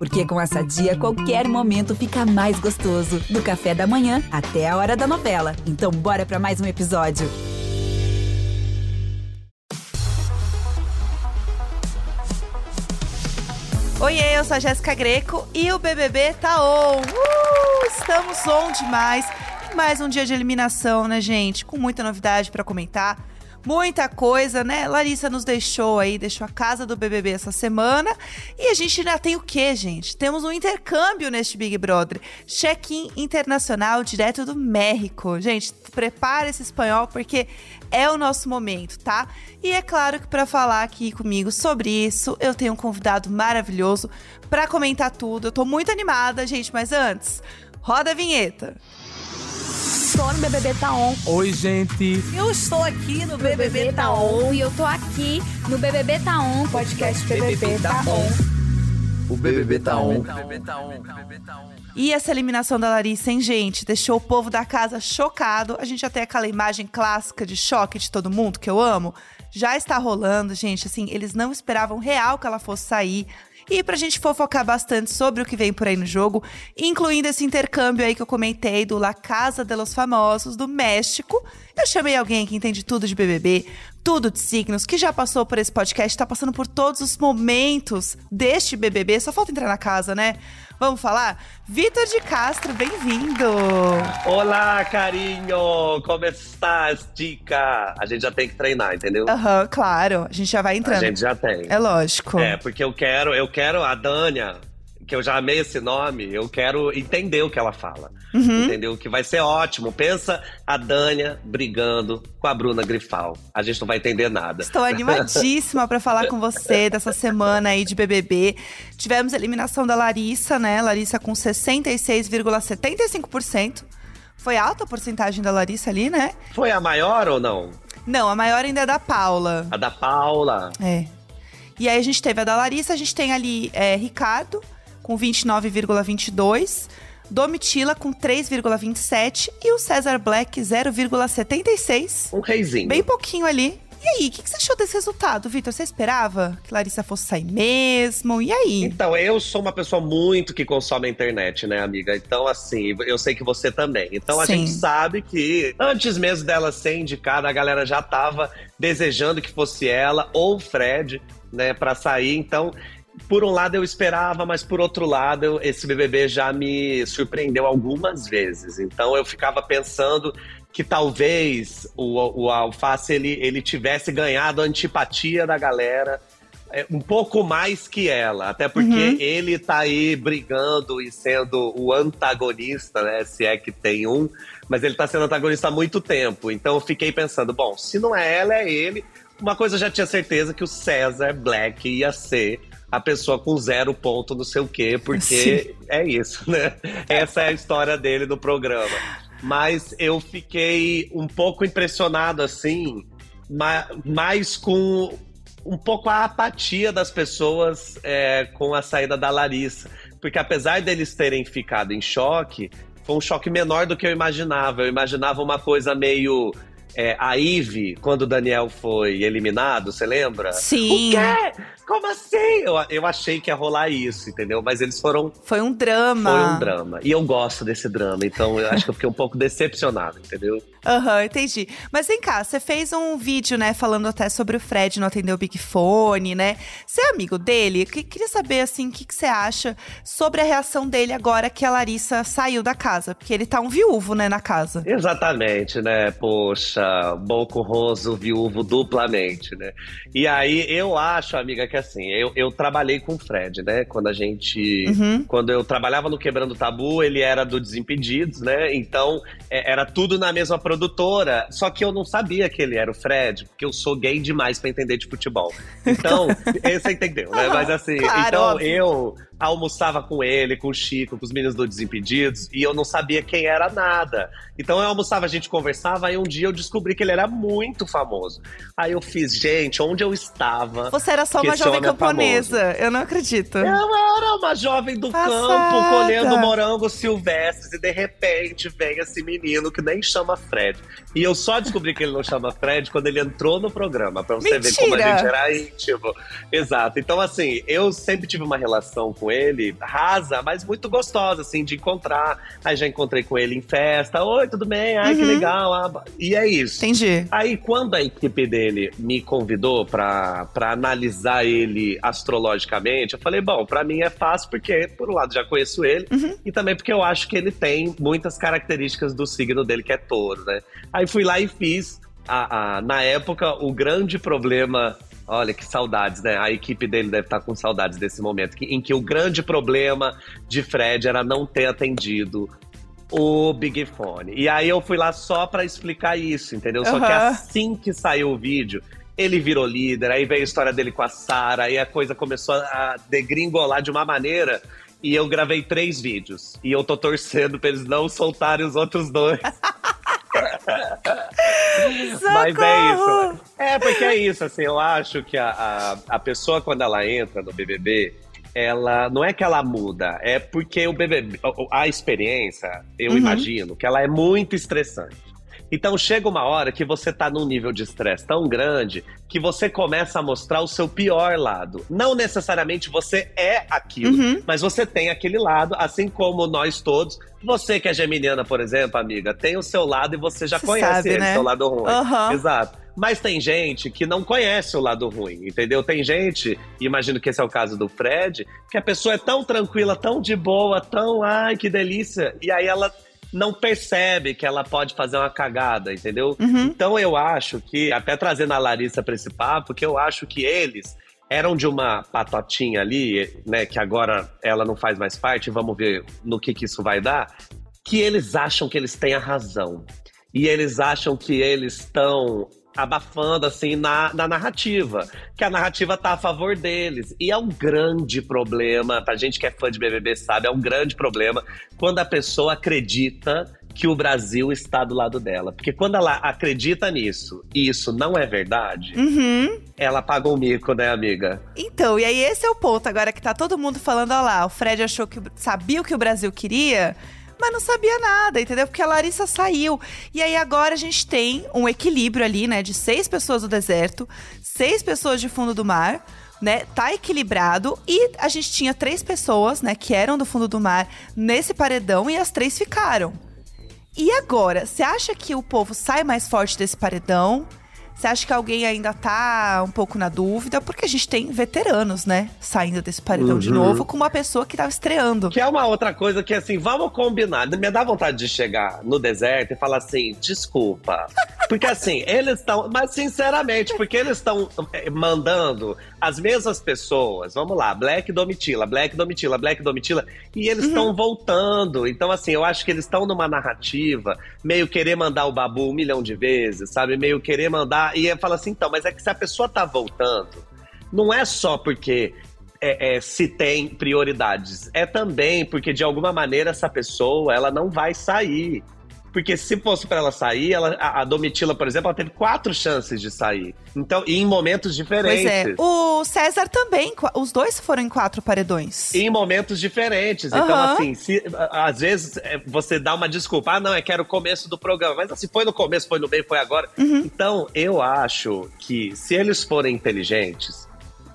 Porque com essa dia, qualquer momento fica mais gostoso. Do café da manhã até a hora da novela. Então, bora para mais um episódio. Oiê, eu sou a Jéssica Greco e o BBB tá on. Uh, estamos on demais. Mais um dia de eliminação, né, gente? Com muita novidade para comentar muita coisa, né? Larissa nos deixou aí, deixou a casa do BBB essa semana. E a gente ainda tem o quê, gente? Temos um intercâmbio neste Big Brother. Check-in internacional direto do México. Gente, prepara esse espanhol porque é o nosso momento, tá? E é claro que para falar aqui comigo sobre isso, eu tenho um convidado maravilhoso para comentar tudo. Eu tô muito animada, gente, mas antes, roda a vinheta. Tô no BBB Tá On. Oi, gente. Eu estou aqui no BBB, BBB Tá On. E eu tô aqui no BBB Tá On. Podcast BBB, BBB Tá On. O BBB Tá On. E essa eliminação da Larissa, hein, gente? Deixou o povo da casa chocado. A gente já tem aquela imagem clássica de choque de todo mundo, que eu amo. Já está rolando, gente. Assim, eles não esperavam real que ela fosse sair. E pra gente fofocar bastante sobre o que vem por aí no jogo, incluindo esse intercâmbio aí que eu comentei do La Casa de los Famosos do México, eu chamei alguém que entende tudo de BBB, tudo de signos, que já passou por esse podcast, tá passando por todos os momentos deste BBB, só falta entrar na casa, né? Vamos falar? Vitor de Castro, bem-vindo! Olá, carinho! Como estás, dica? A gente já tem que treinar, entendeu? Aham, uhum, claro. A gente já vai entrando. A gente já tem. É lógico. É, porque eu quero, eu quero a Dânia que eu já amei esse nome, eu quero entender o que ela fala. Uhum. Entendeu? Que vai ser ótimo. Pensa a Dânia brigando com a Bruna Grifal. A gente não vai entender nada. Estou animadíssima para falar com você dessa semana aí de BBB. Tivemos a eliminação da Larissa, né? Larissa com 66,75%. Foi alta a porcentagem da Larissa ali, né? Foi a maior ou não? Não, a maior ainda é da Paula. A da Paula. É. E aí a gente teve a da Larissa, a gente tem ali é, Ricardo, com 29,22%. Domitila com 3,27 e o César Black 0,76. Um reizinho. Bem pouquinho ali. E aí, o que, que, você achou desse resultado, Vitor? Você esperava que Larissa fosse sair mesmo? E aí? Então, eu sou uma pessoa muito que consome a internet, né, amiga? Então, assim, eu sei que você também. Então, a Sim. gente sabe que antes mesmo dela ser indicada, a galera já tava desejando que fosse ela ou o Fred, né, para sair. Então, por um lado eu esperava, mas por outro lado esse BBB já me surpreendeu algumas vezes. Então eu ficava pensando que talvez o, o Alface ele, ele tivesse ganhado a antipatia da galera é, um pouco mais que ela, até porque uhum. ele tá aí brigando e sendo o antagonista, né? Se é que tem um, mas ele tá sendo antagonista há muito tempo. Então eu fiquei pensando, bom, se não é ela, é ele. Uma coisa eu já tinha certeza que o César Black ia ser a pessoa com zero ponto não sei o quê, porque Sim. é isso, né? Essa é a história dele no programa. Mas eu fiquei um pouco impressionado, assim, mais com um pouco a apatia das pessoas é, com a saída da Larissa. Porque apesar deles terem ficado em choque, foi um choque menor do que eu imaginava. Eu imaginava uma coisa meio é, a Ive, quando o Daniel foi eliminado, você lembra? Sim. O quê? Como assim? Eu, eu achei que ia rolar isso, entendeu? Mas eles foram. Foi um drama. Foi um drama. E eu gosto desse drama, então eu acho que eu fiquei um pouco decepcionado, entendeu? Aham, uhum, entendi. Mas vem cá, você fez um vídeo, né, falando até sobre o Fred não atender o Big Fone, né? Você é amigo dele? Eu queria saber, assim, o que, que você acha sobre a reação dele agora que a Larissa saiu da casa. Porque ele tá um viúvo, né, na casa. Exatamente, né? Poxa, Boco Roso, viúvo duplamente, né? E aí eu acho, amiga, que assim, eu, eu trabalhei com o Fred, né? Quando a gente. Uhum. Quando eu trabalhava no Quebrando Tabu, ele era do Desimpedidos, né? Então é, era tudo na mesma produtora. Só que eu não sabia que ele era o Fred, porque eu sou gay demais para entender de futebol. Então, você entendeu, né? Mas assim, claro, então óbvio. eu almoçava com ele, com o Chico, com os meninos do Desimpedidos, e eu não sabia quem era nada. Então eu almoçava, a gente conversava, aí um dia eu descobri que ele era muito famoso. Aí eu fiz, gente, onde eu estava? Você era só uma jovem camponesa, é eu não acredito. Eu era uma jovem do Passada. campo, colhendo morangos silvestres, e de repente vem esse menino que nem chama Fred. E eu só descobri que ele não chama Fred quando ele entrou no programa, pra você Mentira. ver como a gente era íntimo. Exato. Então, assim, eu sempre tive uma relação com com ele, rasa, mas muito gostosa, assim, de encontrar. Aí já encontrei com ele em festa. Oi, tudo bem? Ai, que legal. Ah, e é isso. Entendi. Aí, quando a equipe dele me convidou pra, pra analisar ele astrologicamente, eu falei, bom, pra mim é fácil, porque, por um lado, já conheço ele, e também porque eu acho que ele tem muitas características do signo dele, que é touro, né? Aí fui lá e fiz. A, a- na época, o grande problema. Olha que saudades, né? A equipe dele deve estar com saudades desse momento, em que o grande problema de Fred era não ter atendido o Big Fone. E aí eu fui lá só pra explicar isso, entendeu? Só que assim que saiu o vídeo, ele virou líder, aí veio a história dele com a Sara, aí a coisa começou a degringolar de uma maneira. E eu gravei três vídeos. E eu tô torcendo pra eles não soltarem os outros dois. Mas é isso. É, porque é isso, assim, eu acho que a, a, a pessoa, quando ela entra no BBB, ela não é que ela muda, é porque o BBB, a a experiência, eu Uhum. imagino, que ela é muito estressante. Então chega uma hora que você tá num nível de estresse tão grande que você começa a mostrar o seu pior lado. Não necessariamente você é aquilo, Uhum. mas você tem aquele lado, assim como nós todos. Você que é geminiana, por exemplo, amiga, tem o seu lado e você já Você conhece sabe, ele, né? seu lado ruim. Aham. Exato. Mas tem gente que não conhece o lado ruim, entendeu? Tem gente, imagino que esse é o caso do Fred, que a pessoa é tão tranquila, tão de boa, tão, ai, que delícia. E aí ela não percebe que ela pode fazer uma cagada, entendeu? Uhum. Então eu acho que, até trazendo a Larissa pra esse papo, que eu acho que eles eram de uma patotinha ali, né, que agora ela não faz mais parte, vamos ver no que, que isso vai dar, que eles acham que eles têm a razão. E eles acham que eles estão abafando, assim, na, na narrativa. Que a narrativa tá a favor deles. E é um grande problema, pra gente que é fã de BBB sabe, é um grande problema quando a pessoa acredita que o Brasil está do lado dela. Porque quando ela acredita nisso e isso não é verdade, Uhum. ela paga um mico, né, amiga? Então, e aí esse é o ponto agora que tá todo mundo falando, ó lá, o Fred achou que sabia o que o Brasil queria, mas não sabia nada, entendeu? Porque a Larissa saiu. E aí agora a gente tem um equilíbrio ali, né, de seis pessoas do deserto, seis pessoas de fundo do mar, né? Tá equilibrado e a gente tinha três pessoas, né, que eram do fundo do mar nesse paredão e as três ficaram. E agora, você acha que o povo sai mais forte desse paredão? Você acha que alguém ainda tá um pouco na dúvida? Porque a gente tem veteranos, né? Saindo desse paredão de Uhum. novo com uma pessoa que tava estreando. Que é uma outra coisa que, assim, vamos combinar. Me dá vontade de chegar no deserto e falar assim, desculpa. Porque, assim, eles estão... Mas, sinceramente, porque eles estão eh, mandando as mesmas pessoas. Vamos lá, Black Domitila, Black Domitila, Black Domitila. E eles estão voltando. Então, assim, eu acho que eles estão numa narrativa meio querer mandar o Babu um milhão de vezes, sabe? Meio querer mandar... E fala assim, então, mas é que se a pessoa tá voltando, não é só porque é, é, se tem prioridades. É também porque, de alguma maneira, essa pessoa ela não vai sair. Porque se fosse para ela sair, ela, a, Domitila, por exemplo, ela teve quatro chances de sair. Então, e em momentos Pois diferentes. é. O César também. Os dois foram em quatro paredões. Em momentos diferentes. Então, Aham. assim, se, às vezes é, você dá uma desculpa. Ah, não, é que era o começo do programa. Mas assim, foi no começo, foi no meio, foi agora. Uhum. Então, eu acho que se eles forem inteligentes.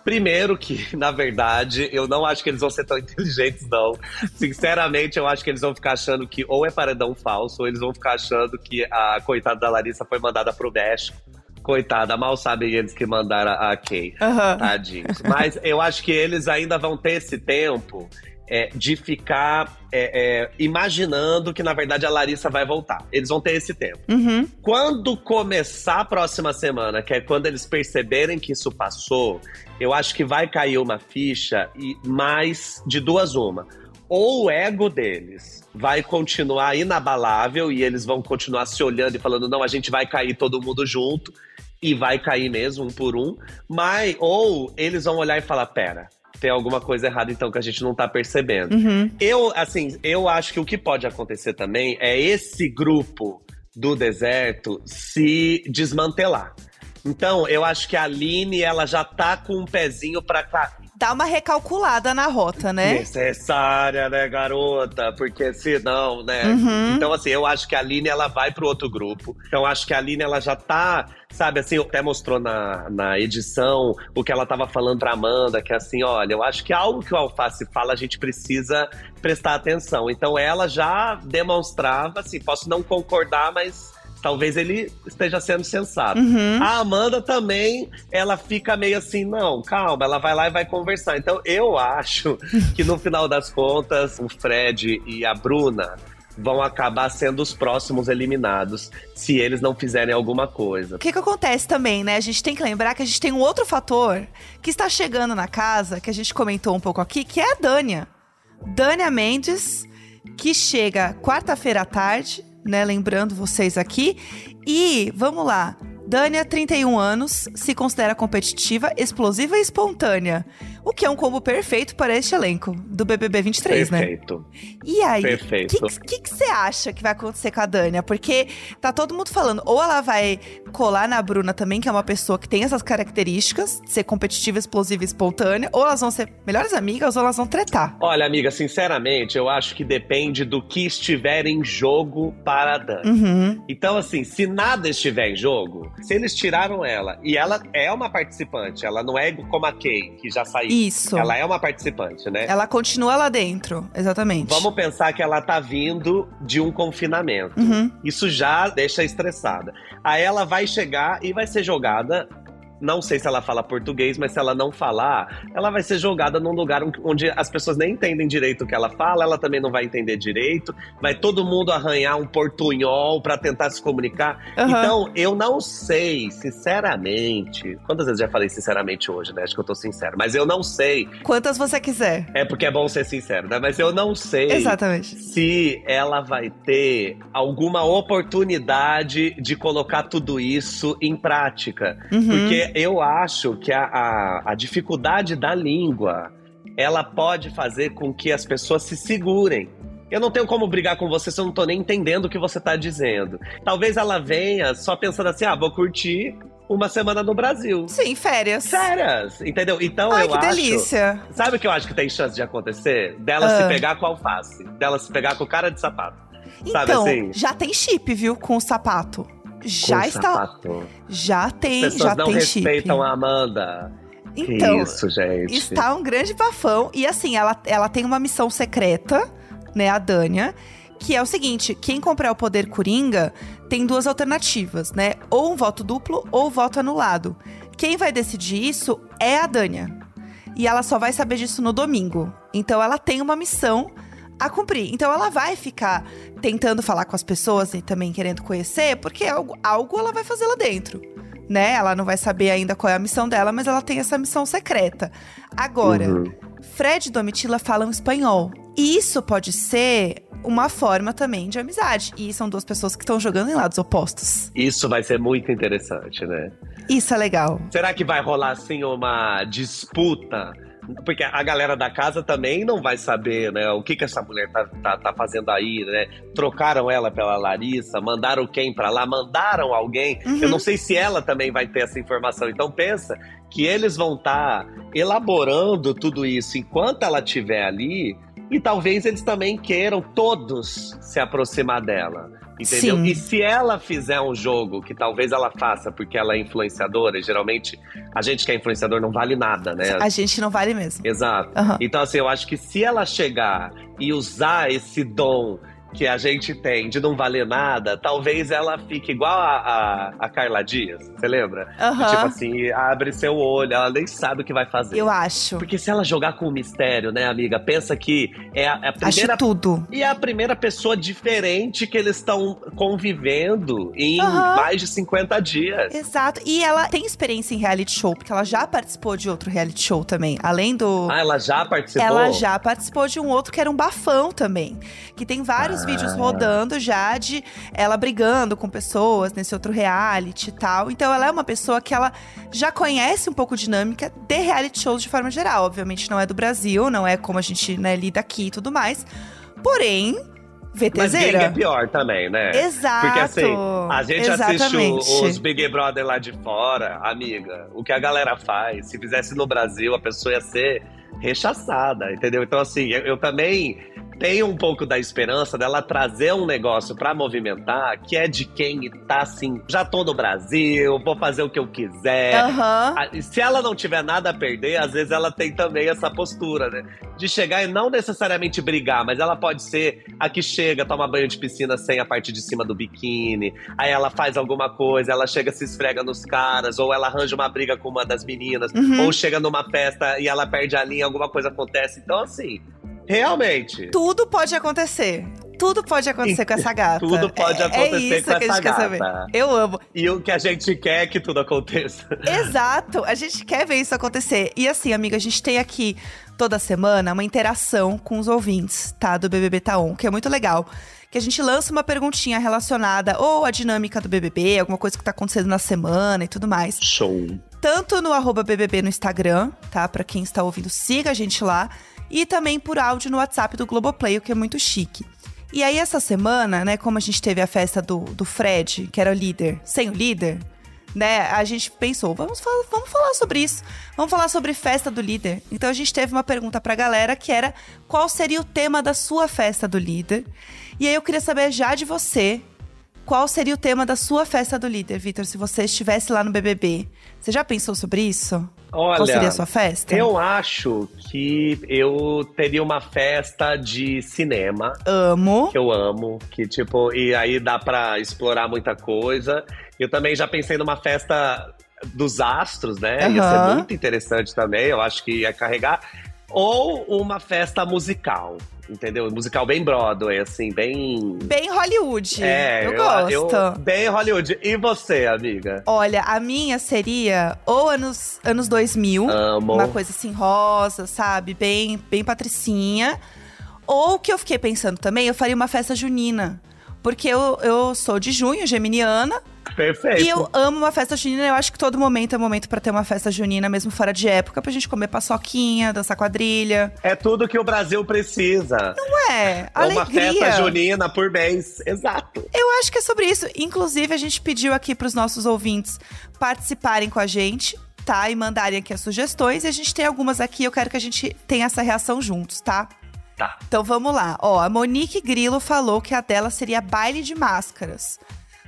Primeiro que, na verdade, eu não acho que eles vão ser tão inteligentes, não. Sinceramente, eu acho que eles vão ficar achando que ou é paredão falso, ou eles vão ficar achando que a coitada da Larissa foi mandada pro México. Coitada, mal sabem eles que mandaram a Kay. Tadinhos. Mas eu acho que eles ainda vão ter esse tempo é, de ficar é, é, imaginando que, na verdade, a Larissa vai voltar. Eles vão ter esse tempo. Uhum. Quando começar a próxima semana, que é quando eles perceberem que isso passou, eu acho que vai cair uma ficha e mais de duas uma. Ou o ego deles vai continuar inabalável e eles vão continuar se olhando e falando: não, a gente vai cair todo mundo junto e vai cair mesmo um por um, mas ou eles vão olhar e falar: pera, tem alguma coisa errada então que a gente não tá percebendo. Uhum. Eu, assim, eu acho que o que pode acontecer também é esse grupo do deserto se desmantelar. Então, eu acho que a Aline, ela já tá com um pezinho pra. cá. Dar uma recalculada na rota, né? Necessária, né, garota? Porque senão, né? Uhum. Então, assim, eu acho que a Aline, ela vai pro outro grupo. Então, acho que a Aline, ela já tá, sabe, assim, até mostrou na, na edição o que ela tava falando pra Amanda, que é assim, olha, eu acho que algo que o Alface fala, a gente precisa prestar atenção. Então, ela já demonstrava, assim, posso não concordar, mas talvez ele esteja sendo sensato. Uhum. A Amanda também, ela fica meio assim, não, calma, ela vai lá e vai conversar. Então eu acho que no final das contas, o Fred e a Bruna vão acabar sendo os próximos eliminados se eles não fizerem alguma coisa. O que, que acontece também, né? A gente tem que lembrar que a gente tem um outro fator que está chegando na casa, que a gente comentou um pouco aqui, que é a Dânia. Dânia Mendes, que chega quarta-feira à tarde, né? Lembrando vocês aqui. E, vamos lá. Dânia, 31 anos, se considera competitiva, explosiva e espontânea. O que é um combo perfeito para este elenco do BBB 23, né? Perfeito. E aí, o Perfeito. que que você acha que vai acontecer com a Dânia? Porque tá todo mundo falando, ou ela vai colar na Bruna também, que é uma pessoa que tem essas características, de ser competitiva, explosiva e espontânea, ou elas vão ser melhores amigas, ou elas vão tretar. Olha, amiga, sinceramente, eu acho que depende do que estiver em jogo para a Dani. Uhum. Então, assim, se nada estiver em jogo, se eles tiraram ela, e ela é uma participante, ela não é como a Kay, que já saiu. Isso. Ela é uma participante, né? Ela continua lá dentro, exatamente. Vamos pensar que ela tá vindo de um confinamento. Uhum. Isso já deixa estressada. Aí ela vai chegar e vai ser jogada. Não sei se ela fala português, mas se ela não falar, ela vai ser jogada num lugar onde as pessoas nem entendem direito o que ela fala, ela também não vai entender direito. Vai todo mundo arranhar um portunhol pra tentar se comunicar. Aham. Então, eu não sei, sinceramente. Quantas vezes já falei sinceramente hoje, né? Acho que eu tô sincero. Mas eu não sei. Quantas você quiser. É porque é bom ser sincero, né? Mas eu não sei Exatamente. se ela vai ter alguma oportunidade de colocar tudo isso em prática. Uhum. Porque eu acho que a, a, a dificuldade da língua ela pode fazer com que as pessoas se segurem. Eu não tenho como brigar com você se eu não tô nem entendendo o que você tá dizendo. Talvez ela venha só pensando assim: ah, vou curtir uma semana no Brasil. Sim, férias. Sérias, entendeu? Então Ai, eu que acho. delícia. Sabe o que eu acho que tem chance de acontecer? Dela Ah. se pegar com alface. Dela se pegar com cara de sapato. Sabe Então, assim? já tem chip, viu, com o sapato. Já Com está. sapato. Já As tem, pessoas já não tem chip. respeitam a Amanda. Então, isso, gente. está um grande bafão. E assim, ela, ela tem uma missão secreta, né, a Dânia, que é o seguinte: quem comprar o poder Coringa tem duas alternativas, né? Ou um voto duplo ou um voto anulado. Quem vai decidir isso é a Dânia. E ela só vai saber disso no domingo. Então ela tem uma missão a cumprir. Então ela vai ficar tentando falar com as pessoas e também querendo conhecer, porque algo, algo ela vai fazer lá dentro. Né? Ela não vai saber ainda qual é a missão dela, mas ela tem essa missão secreta. Agora, Uhum. Fred e Domitila falam espanhol. E isso pode ser uma forma também de amizade. E são duas pessoas que estão jogando em lados opostos. Isso vai ser muito interessante, né? Isso é legal. Será que vai rolar assim uma disputa? Porque a galera da casa também não vai saber, né? O que que essa mulher tá, tá, tá fazendo aí, né? Trocaram ela pela Larissa, mandaram quem pra lá, mandaram alguém. Uhum. Eu não sei se ela também vai ter essa informação. Então pensa que eles vão estar elaborando tudo isso enquanto ela estiver ali. E talvez eles também queiram todos se aproximar dela. Entendeu? Sim. E se ela fizer um jogo que talvez ela faça porque ela é influenciadora, e geralmente a gente que é influenciador não vale nada, né? A gente não vale mesmo. Exato. Aham. Então, assim, eu acho que se ela chegar e usar esse dom que a gente tem de não valer nada, talvez ela fique igual a, a, a Carla Dias, você lembra? Aham. Tipo assim, abre seu olho, ela nem sabe o que vai fazer. Eu acho. Porque se ela jogar com o mistério, né, amiga? Pensa que é a, é a Acho primeira tudo. e é a primeira pessoa diferente que eles estão convivendo em Aham. mais de 50 dias. Exato. E ela tem experiência em reality show, porque ela já participou de outro reality show também. Além do. Ah, ela já participou? Ela já participou de um outro que era um bafão também. Que tem vários. Vídeos rodando já de ela brigando com pessoas nesse outro reality e tal. Então ela é uma pessoa que ela já conhece um pouco dinâmica de reality shows de forma geral. Obviamente não é do Brasil, não é como a gente né, lida aqui e tudo mais. Porém, Mas gangue é VTZera. pior também, né? Exato. Porque assim, a gente assiste Exatamente. o- os Big Brother lá de fora, amiga. O que a galera faz, se fizesse no Brasil, a pessoa ia ser rechaçada, entendeu? Então, assim, eu, eu também tenho um pouco da esperança dela trazer um negócio pra movimentar que é de quem tá assim, já tô no Brasil, vou fazer o que eu quiser. E Se ela não tiver nada a perder, às vezes ela tem também essa postura, né? De chegar e não necessariamente brigar, mas ela pode ser a que chega, toma banho de piscina sem a parte de cima do biquíni. Aí ela faz alguma coisa, ela chega, se esfrega nos caras, ou ela arranja uma briga com uma das meninas, Uhum. ou chega numa festa e ela perde a linha, alguma coisa acontece. Então, assim, realmente. Tudo pode acontecer. Tudo pode acontecer com essa gata. Tudo pode É- acontecer é isso com que a essa gente quer saber. gata. Eu amo. E o que a gente quer é que tudo aconteça. Exato, a gente quer ver isso acontecer. E assim, amiga, a gente tem aqui toda semana uma interação com os ouvintes, tá? Do BBB Taon, que é muito legal. Que a gente lança uma perguntinha relacionada ou à dinâmica do BBB, alguma coisa que tá acontecendo na semana e tudo mais. Show. Tanto no arroba BBB no Instagram, tá? Pra quem está ouvindo, siga a gente lá. E também por áudio no WhatsApp do Globoplay, o que é muito chique. E aí, essa semana, né, como a gente teve a festa do, do Fred, que era o líder, sem o líder, né, a gente pensou, vamos, falar, vamos falar sobre isso. Vamos falar sobre festa do líder. Então a gente teve uma pergunta pra galera que era qual seria o tema da sua festa do líder. E aí eu queria saber já de você, qual seria o tema da sua festa do líder, Vitor, se você estivesse lá no BBB? Você já pensou sobre isso? Olha, qual seria a sua festa? Eu acho que eu teria uma festa de cinema, amo. que eu amo, que tipo, e aí dá pra explorar muita coisa. Eu também já pensei numa festa dos astros, né? Ia Aham. ser muito interessante também, eu acho que ia carregar. Ou uma festa musical, entendeu? Musical bem Broadway, assim, bem. Bem Hollywood. É, eu, gosto. eu- bem Hollywood. E você, amiga? Olha, a minha seria ou anos, anos 2000, Amo. uma coisa assim rosa, sabe? Bem, bem patricinha. Ou o que eu fiquei pensando também, eu faria uma festa junina. Porque eu, eu sou de junho, geminiana, Perfeito. e eu amo uma festa junina. Eu acho que todo momento é momento pra ter uma festa junina, mesmo fora de época, pra gente comer paçoquinha, dançar quadrilha. É tudo que o Brasil precisa. Ué, É uma alegria. festa junina por mês. Exato. Eu acho que é sobre isso. Inclusive, a gente pediu aqui pros nossos ouvintes participarem com a gente, tá? E mandarem aqui as sugestões. E a gente tem algumas aqui, eu quero que a gente tenha essa reação juntos, tá? Tá. Então vamos lá. Ó, a Monique Grilo falou que a dela seria baile de máscaras.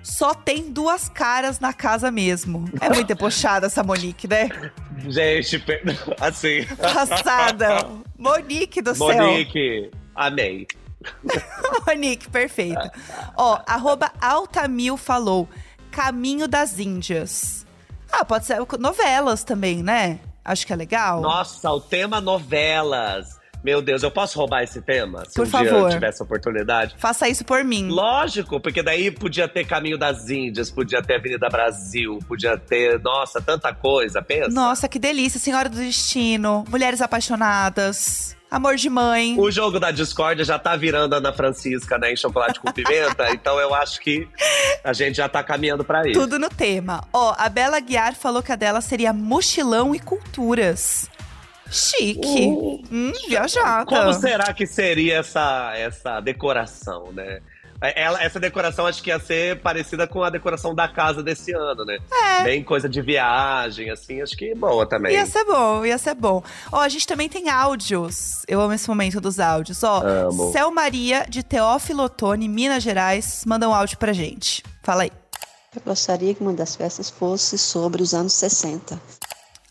Só tem duas caras na casa mesmo. É muito debochada essa Monique, né? Gente, assim. Passada. Monique do céu. Monique, amei. Monique, perfeito. Ó, arroba Altamil falou, Caminho das Índias. Ah, pode ser novelas também, né? Acho que é legal. Nossa, o tema novelas. Meu Deus, eu posso roubar esse tema? Se Por um dia eu favor. tivesse oportunidade. Faça isso por mim. Lógico, porque daí podia ter Caminho das Índias, podia ter Avenida Brasil, podia ter, nossa, tanta coisa, pensa. Nossa, que delícia. Senhora do Destino, Mulheres Apaixonadas, Amor de Mãe. O jogo da discórdia já tá virando Ana Francisca, né, em chocolate com pimenta, então eu acho que a gente já tá caminhando pra isso. Tudo no tema. Ó, a Bela Guiar falou que a dela seria mochilão e culturas. Chique. Hum, viajada. Como será que seria essa, essa decoração, né? Ela, essa decoração acho que ia ser parecida com a decoração da casa desse ano, né? É. Bem coisa de viagem, assim, acho que boa também. Ia ser bom, ia ser bom. Ó, a gente também tem áudios. Eu amo esse momento dos áudios. Ó, Amo. Céu Maria, de Teófilo Otoni, Minas Gerais, manda um áudio pra gente. Fala aí. Eu gostaria que uma das festas fosse sobre os anos 60.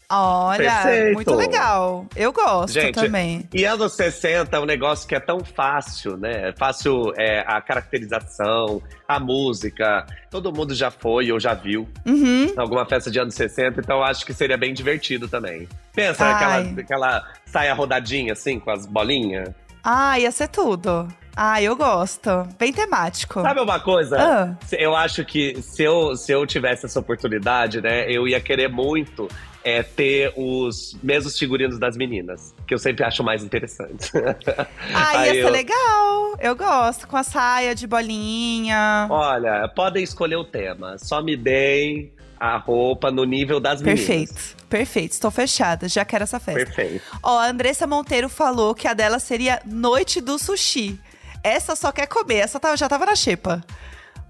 Olha, Perfeito. muito legal. Eu gosto Gente, também. E anos 60 é um negócio que é tão fácil, né? É Fácil é, a caracterização, a música. Todo mundo já foi ou já viu Uhum. alguma festa de anos 60, então eu acho que seria bem divertido também. Pensa Ai. aquela, aquela saia rodadinha, assim, com as bolinhas. Ah, ia ser tudo. Ah, eu gosto. Bem temático. Sabe uma coisa? Ah. Eu acho que se eu, se eu tivesse essa oportunidade, né, eu ia querer muito é, ter os mesmos figurinos das meninas, que eu sempre acho mais interessante. Ah, ia ser eu- legal. Eu gosto. Com a saia de bolinha. Olha, podem escolher o tema, só me deem a roupa no nível das meninas. Perfeito. Perfeito. Estou fechada. Já quero essa festa. Perfeito. Ó, a Andressa Monteiro falou que a dela seria Noite do Sushi. Essa só quer comer. Essa tava- já tava na xepa.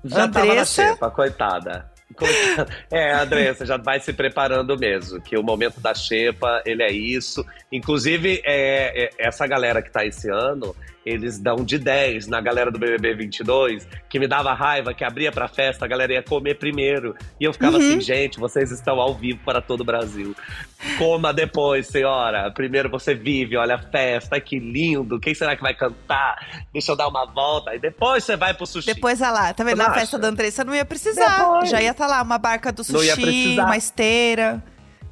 Já tava na Andressa? xepa, coitada. Coitada. É, Andressa, já vai se preparando mesmo, que o momento da xepa, ele é isso. Inclusive, é, é, essa galera que tá esse ano, eles dão de 10 na galera do BBB 22, que me dava raiva, que abria pra festa, a galera ia comer primeiro. E eu ficava assim, gente, vocês estão ao vivo para todo o Brasil. Coma depois, senhora. Primeiro você vive, olha a festa, ai, que lindo. Quem será que vai cantar? Deixa eu dar uma volta. E depois você vai pro sushi. Depois, olha lá, tá vendo? Na festa da Andressa não ia precisar. Depois. Já ia estar lá, uma barca do sushi, uma esteira.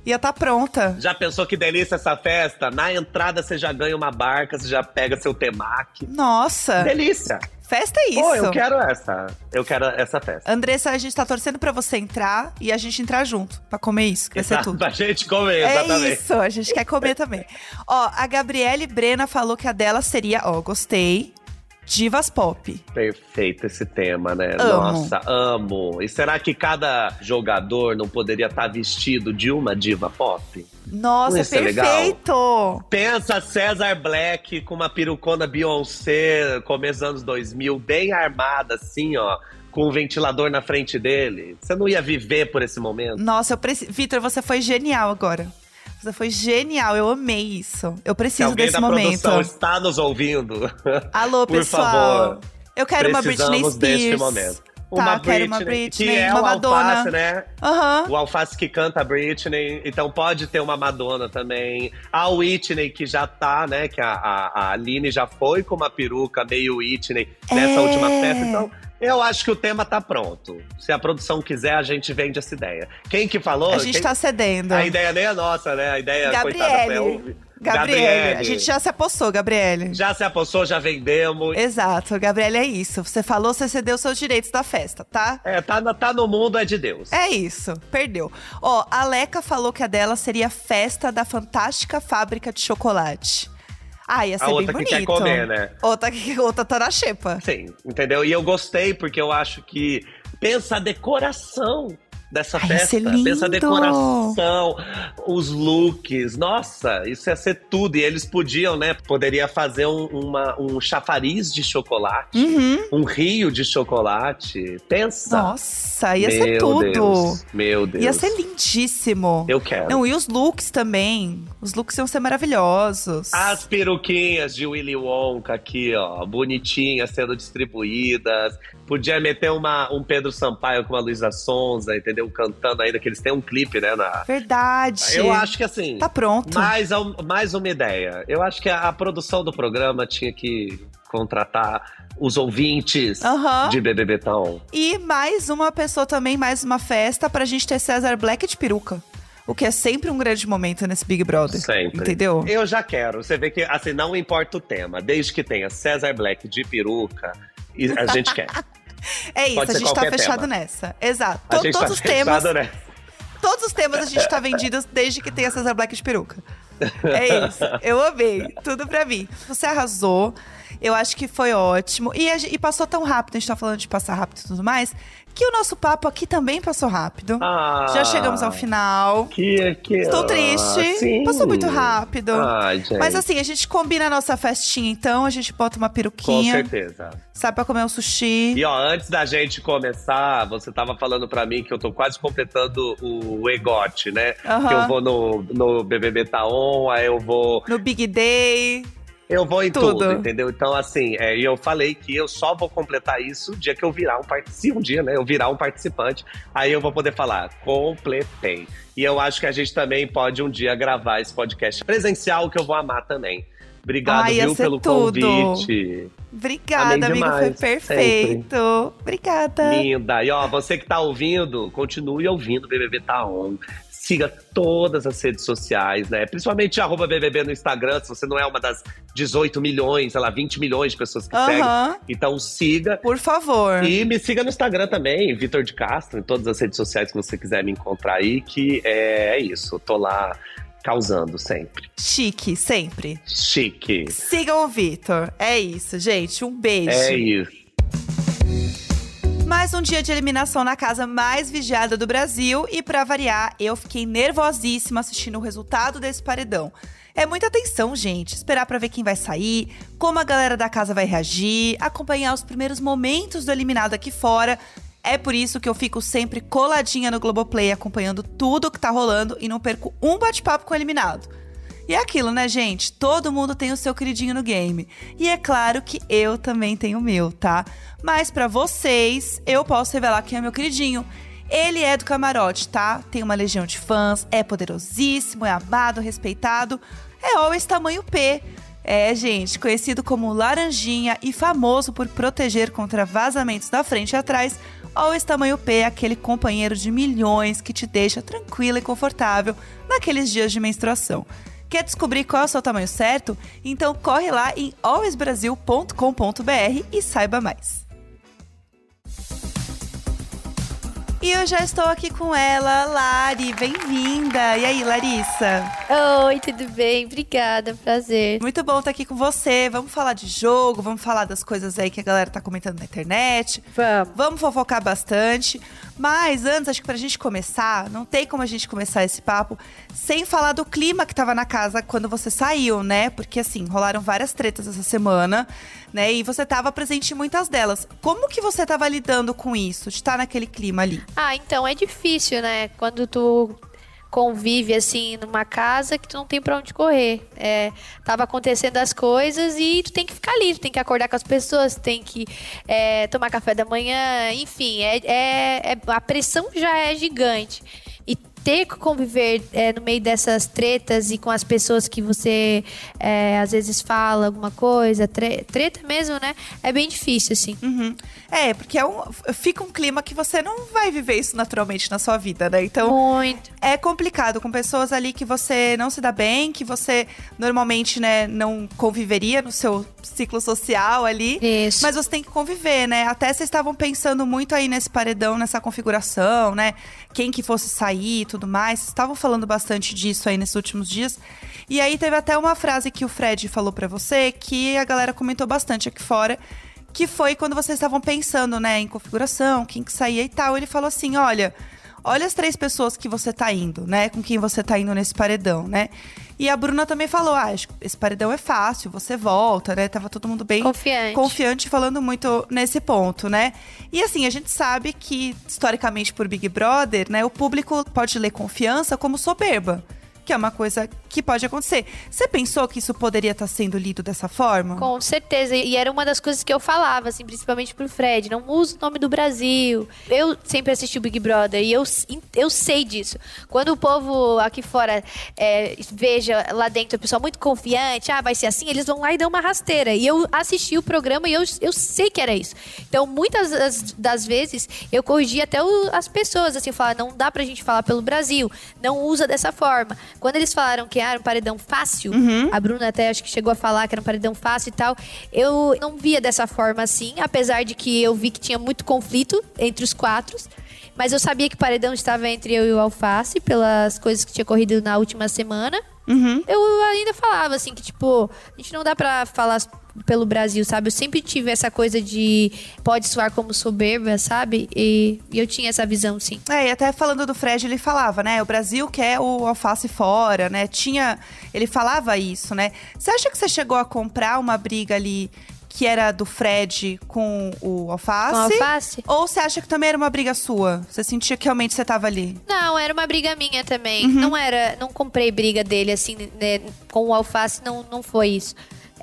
Ia estar pronta. Já pensou que delícia essa festa? Na entrada você já ganha uma barca, você já pega seu temaki. Nossa, Delícia! festa é isso. Pô, eu quero essa. Eu quero essa festa. Andressa, a gente tá torcendo pra você entrar e a gente entrar junto pra comer isso, que vai ser Exato, tudo. Pra gente comer, É exatamente. isso, a gente quer comer também. Ó, a Gabriele Brena falou que a dela seria, ó, gostei, divas pop. Perfeito esse tema, né? Amo. Nossa, amo. E será que cada jogador não poderia estar vestido de uma diva pop? Nossa, Isso é perfeito! Pensa Cesar Black com uma perucona Beyoncé, começo dos anos 2000, bem armada, assim, ó, com um ventilador na frente dele. Você não ia viver por esse momento? Nossa, eu preciso. Vitor, você foi genial agora. Foi genial, eu amei isso. Eu preciso desse momento. produção está nos ouvindo, Alô, por pessoal. favor, eu quero uma Britney Spears. deste momento. Tá, quero uma Britney, que é uma o Madonna. Alface, né? Aham. O Alface que canta a Britney, então pode ter uma Madonna também. A Whitney, que já tá, né? Que a, a, a Aline já foi com uma peruca meio Whitney nessa É. última festa. Então, eu acho que o tema tá pronto. Se a produção quiser, a gente vende essa ideia. Quem que falou? A gente Quem- tá cedendo. A ideia nem é nossa, né? A ideia, coitada, foi Gabriele. Gabriele. A gente já se apossou, Gabriele. Já se apossou, já vendemos. Exato, Gabriele, é isso. Você falou, você cedeu seus direitos da festa, tá? É, tá, tá no mundo, é de Deus. É isso, perdeu. Ó, a Leca falou que a dela seria festa da fantástica fábrica de chocolate. Ah, ia ser A bem outra que bonito. quer comer, né? Outra que outra tá na xepa. Sim, entendeu? E eu gostei porque eu acho que pensa a decoração dessa Ai, festa. ser lindo! Pensa a decoração, os looks. Nossa, isso ia ser tudo. E eles podiam, né? Poderia fazer um, uma- um chafariz de chocolate, Uhum. um rio de chocolate. Pensa. Nossa, ia Meu ser tudo. Deus, meu Deus. Ia ser lindíssimo. Eu quero. Não, e os looks também. Os looks iam ser maravilhosos. As peruquinhas de Willy Wonka aqui, ó, bonitinhas, sendo distribuídas. Podia meter uma, um Pedro Sampaio com a Luísa Sonza, entendeu? Cantando ainda, que eles têm um clipe, né? Na... Verdade. Eu acho que assim. Tá pronto. Mais, mais uma ideia. Eu acho que a, a produção do programa tinha que contratar os ouvintes Aham. de BBB Town. E mais uma pessoa também, mais uma festa pra gente ter César Black de peruca. O que é sempre um grande momento nesse Big Brother. Sempre. Entendeu? Eu já quero. Você vê que, assim, não importa o tema. Desde que tenha Cesar Black de peruca, e a gente quer. É isso, Pode a gente tá fechado tema. nessa. Exato. A gente todos tá os temas, né? todos os temas a gente tá vendido desde que tenha César Black de peruca. É isso. Eu amei. Tudo pra mim. Você arrasou. Eu acho que foi ótimo. E, a e passou tão rápido, a gente tá falando de passar rápido e tudo mais, que o nosso papo aqui também passou rápido. Ah, Já chegamos ao final. Que, que, Estou ah, triste. sim. Passou muito rápido. Gente. Mas assim, a gente combina a nossa festinha então, a gente bota uma Com peruquinha, certeza. sai pra comer um sushi. E ó, antes da gente começar, você tava falando pra mim que eu tô quase completando o EGOT, né? Aham. Que eu vou no, no BBB Taon, aí eu vou No Big Day. Eu vou em Tudo. tudo, entendeu? Então, assim, é, eu falei que eu só vou completar isso o dia que eu virar um participante. Se um dia, né, eu virar um participante, aí eu vou poder falar, completei. E eu acho que a gente também pode um dia gravar esse podcast presencial, que eu vou amar também. Obrigado, Ai, viu, pelo tudo. convite. Obrigada, amigo. Foi perfeito. Obrigada. Linda. E ó, você que tá ouvindo, continue ouvindo BBB Tá On. Siga todas as redes sociais, né? Principalmente arroba BBB no Instagram, se você não é uma das 18 milhões, sei lá, 20 milhões de pessoas que seguem. Aham. Então siga. Por favor. E me siga no Instagram também, Vitor de Castro, em todas as redes sociais que você quiser me encontrar aí, que é, é isso. Tô lá causando sempre. Chique, sempre. Chique. Sigam o Vitor. É isso, gente. Um beijo. É isso. Mais um dia de eliminação na casa mais vigiada do Brasil. E pra variar, eu fiquei nervosíssima assistindo o resultado desse paredão. É muita atenção, gente. Esperar pra ver quem vai sair, como a galera da casa vai reagir, acompanhar os primeiros momentos do eliminado aqui fora. É por isso que eu fico sempre coladinha no Globoplay, acompanhando tudo que tá rolando e não perco um bate-papo com o eliminado. E é aquilo, né, gente? Todo mundo tem o seu queridinho no game. E é claro que eu também tenho o meu, tá? Mas para vocês, eu posso revelar quem é meu queridinho. Ele é do camarote, tá? Tem uma legião de fãs, é poderosíssimo, é amado, respeitado. É always tamanho P. É, gente, conhecido como Laranjinha e famoso por proteger contra vazamentos da frente e atrás, Always tamanho P é aquele companheiro de milhões que te deixa tranquila e confortável naqueles dias de menstruação. Quer descobrir qual é o seu tamanho certo? Então corre lá em alwaysbrasil.com.br e saiba mais. E eu já estou aqui com ela, Lari. Bem-vinda! E aí, Larissa? Oi, tudo bem? Obrigada, prazer. Muito bom estar aqui com você. Vamos falar de jogo, vamos falar das coisas aí que a galera tá comentando na internet. Vamos. Vamos fofocar bastante. Mas antes, acho que pra gente começar, não tem como a gente começar esse papo sem falar do clima que tava na casa quando você saiu, né? Porque assim, rolaram várias tretas essa semana, né? E você tava presente em muitas delas. Como que você tava lidando com isso, de estar naquele clima ali? Ah, então é difícil, né? Quando tu convive assim numa casa que tu não tem pra onde correr. É, tava acontecendo as coisas e tu tem que ficar ali, tu tem que acordar com as pessoas, tem que é, tomar café da manhã, enfim, é, é, é, a pressão já é gigante ter que conviver é, no meio dessas tretas e com as pessoas que você é, às vezes fala alguma coisa, tre treta mesmo, né? É bem difícil, assim. Uhum. É, porque é um, fica um clima que você não vai viver isso naturalmente na sua vida, né? Então. Muito. É complicado com pessoas ali que você não se dá bem, que você normalmente, né, não conviveria no seu ciclo social ali. Isso. Mas você tem que conviver, né? Até vocês estavam pensando muito aí nesse paredão, nessa configuração, né? Quem que fosse sair tudo mais. Estavam falando bastante disso aí nesses últimos dias. E aí teve até uma frase que o Fred falou para você que a galera comentou bastante aqui fora, que foi quando vocês estavam pensando, né, em configuração, quem que saía e tal. Ele falou assim: "Olha, olha as três pessoas que você tá indo, né? Com quem você tá indo nesse paredão, né? E a Bruna também falou: ah, esse paredão é fácil, você volta, né? Tava todo mundo bem confiante. confiante, falando muito nesse ponto, né? E assim, a gente sabe que, historicamente, por Big Brother, né, o público pode ler confiança como soberba que é uma coisa que pode acontecer. Você pensou que isso poderia estar sendo lido dessa forma? Com certeza. E era uma das coisas que eu falava, assim, principalmente pro Fred. Não usa o nome do Brasil. Eu sempre assisti o Big Brother e eu, eu sei disso. Quando o povo aqui fora é, veja lá dentro o pessoal muito confiante, ah, vai ser assim, eles vão lá e dão uma rasteira. E eu assisti o programa e eu, eu sei que era isso. Então, muitas das, das vezes, eu corrigi até o, as pessoas, assim, falar, não dá pra gente falar pelo Brasil. Não usa dessa forma. Quando eles falaram que era um paredão fácil, uhum. a Bruna até acho que chegou a falar que era um paredão fácil e tal, eu não via dessa forma assim, apesar de que eu vi que tinha muito conflito entre os quatro. Mas eu sabia que o paredão estava entre eu e o Alface, pelas coisas que tinha corrido na última semana. Uhum. Eu ainda falava assim que, tipo, a gente não dá pra falar pelo Brasil, sabe? Eu sempre tive essa coisa de pode soar como soberba, sabe? E, e, eu tinha essa visão, sim. É, e até falando do Fred, ele falava, né? O Brasil quer o alface fora, né? Tinha. Ele falava isso, né? Você acha que você chegou a comprar uma briga ali que era do Fred com o alface? Com o alface? Ou você acha que também era uma briga sua? Você sentia que realmente você tava ali? Não, era uma briga minha também. Uhum. Não era. Não comprei briga dele, assim, né, com o alface, não, não foi isso.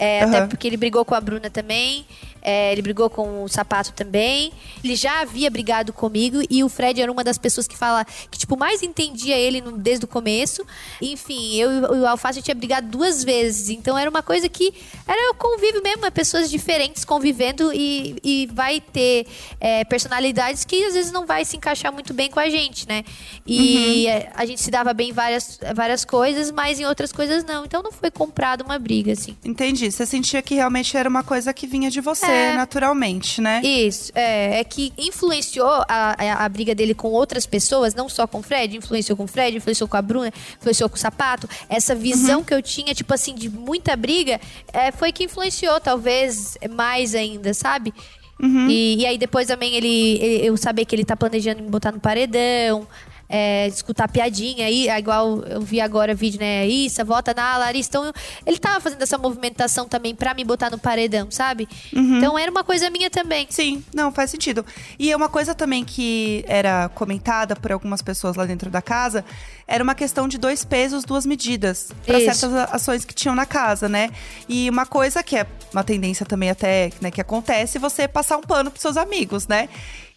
É, uhum. Até porque ele brigou com a Bruna também. É, ele brigou com o sapato também. Ele já havia brigado comigo e o Fred era uma das pessoas que fala que, tipo, mais entendia ele no, desde o começo. Enfim, eu e o Alface tinha brigado duas vezes. Então era uma coisa que era o convívio mesmo, é pessoas diferentes convivendo e, e vai ter é, personalidades que às vezes não vai se encaixar muito bem com a gente, né? E uhum. a, a gente se dava bem em várias, várias coisas, mas em outras coisas não. Então não foi comprado uma briga, assim. Entendi. Você sentia que realmente era uma coisa que vinha de você é. Naturalmente, né? Isso, é, é que influenciou a, a, a, briga dele com outras pessoas, não só com o Fred, influenciou com o Fred, influenciou com a Bruna, influenciou com o Sapato. Essa visão uhum. que eu tinha, tipo assim, de muita briga, é, foi que influenciou, talvez, mais ainda, sabe? Uhum. E, e, aí depois também ele, ele, eu saber que ele tá planejando me botar no paredão. É, escutar piadinha aí, é igual eu vi agora vídeo, né? Issa, vota na Larissa. Então, ele tava fazendo essa movimentação também pra me botar no paredão, sabe? Uhum. Então era uma coisa minha também. Sim, não, faz sentido. E é uma coisa também que era comentada por algumas pessoas lá dentro da casa, era uma questão de dois pesos, duas medidas. Pra Isso. certas ações que tinham na casa, né? E uma coisa que é uma tendência também até, né, que acontece, você passar um pano pros seus amigos, né?